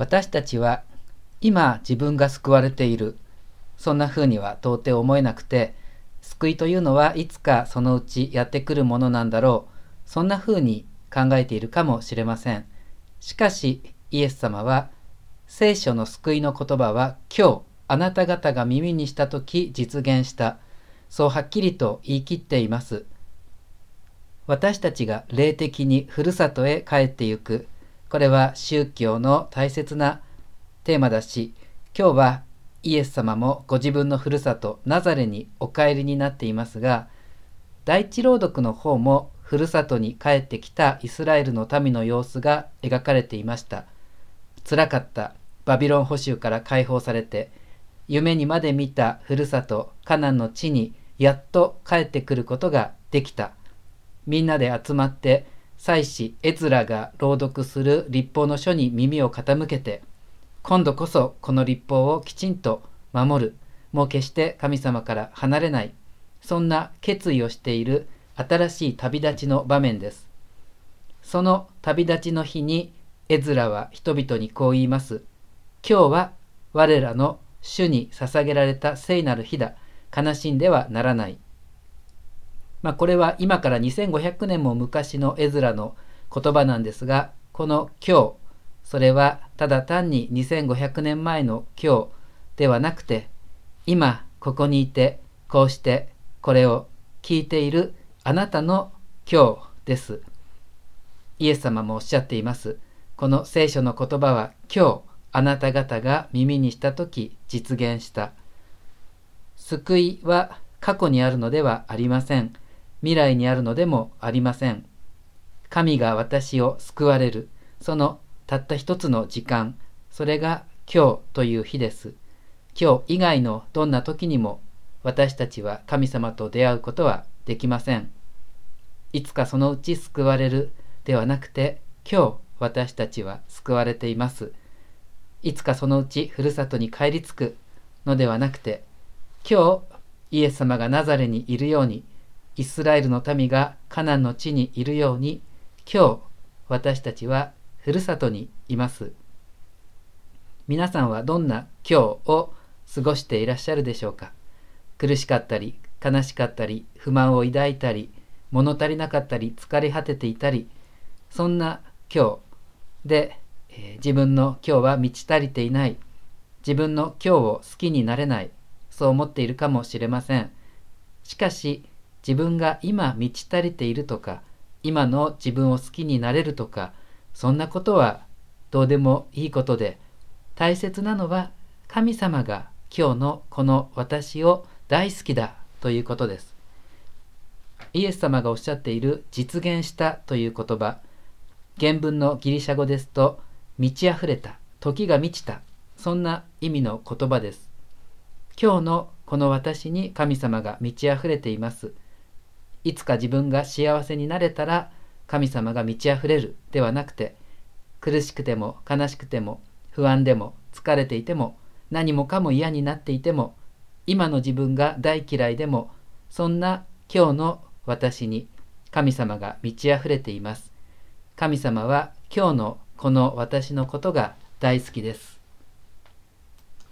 私たちは今自分が救われている。そんな風には到底思えなくて救いというのはいつかそのうちやってくるものなんだろう。そんな風に考えているかもしれません。しかしイエス様は聖書の救いの言葉は今日あなた方が耳にした時実現した。そうはっきりと言い切っています。私たちが霊的にふるさとへ帰ってゆく。これは宗教の大切なテーマだし今日はイエス様もご自分のふるさとナザレにお帰りになっていますが第一朗読の方もふるさとに帰ってきたイスラエルの民の様子が描かれていました。辛かった。バビロン捕囚から解放されて夢にまで見たふるさとカナンの地にやっと帰ってくることができた。みんなで集まって祭司エズラが朗読する立法の書に耳を傾けて今度こそこの立法をきちんと守るもう決して神様から離れないそんな決意をしている新しい旅立ちの場面です。その旅立ちの日にエズラは人々にこう言います。今日は我らの主に捧げられた聖なる日だ。悲しんではならない。まあ、これは今から2500年も昔のエズラの言葉なんですがこの今日それはただ単に2500年前の今日ではなくて今ここにいてこうしてこれを聞いているあなたの今日です。イエス様もおっしゃっています。この聖書の言葉は今日あなた方が耳にした時実現した。救いは過去にあるのではありません。未来にあるのでもありません。神が私を救われる。そのたった一つの時間、それが今日という日です。今日以外のどんな時にも私たちは神様と出会うことはできません。いつかそのうち救われるではなくて、今日私たちは救われています。いつかそのうちふるさとに帰り着くのではなくて、今日イエス様がナザレにいるように、イスラエルの民がカナンの地にいるように、今日私たちはふるさとにいます。皆さんはどんな今日を過ごしていらっしゃるでしょうか？苦しかったり、悲しかったり、不満を抱いたり、物足りなかったり、疲れ果てていたり、そんな今日で、えー、自分の今日は満ち足りていない、自分の今日を好きになれない、そう思っているかもしれません。しかし、自分が今満ち足りているとか、今の自分を好きになれるとか、そんなことはどうでもいいことで大切なのは神様が今日のこの私を大好きだということです。イエス様がおっしゃっている実現したという言葉原文のギリシャ語ですと満ち溢れた時が満ちたそんな意味の言葉です。今日のこの私に神様が満ち溢れています。いつか自分が幸せになれたら神様が満ち溢れるではなくて苦しくても悲しくても不安でも疲れていても何もかも嫌になっていても今の自分が大嫌いでもそんな今日の私に神様が満ち溢れています。神様は今日のこの私のことが大好きです。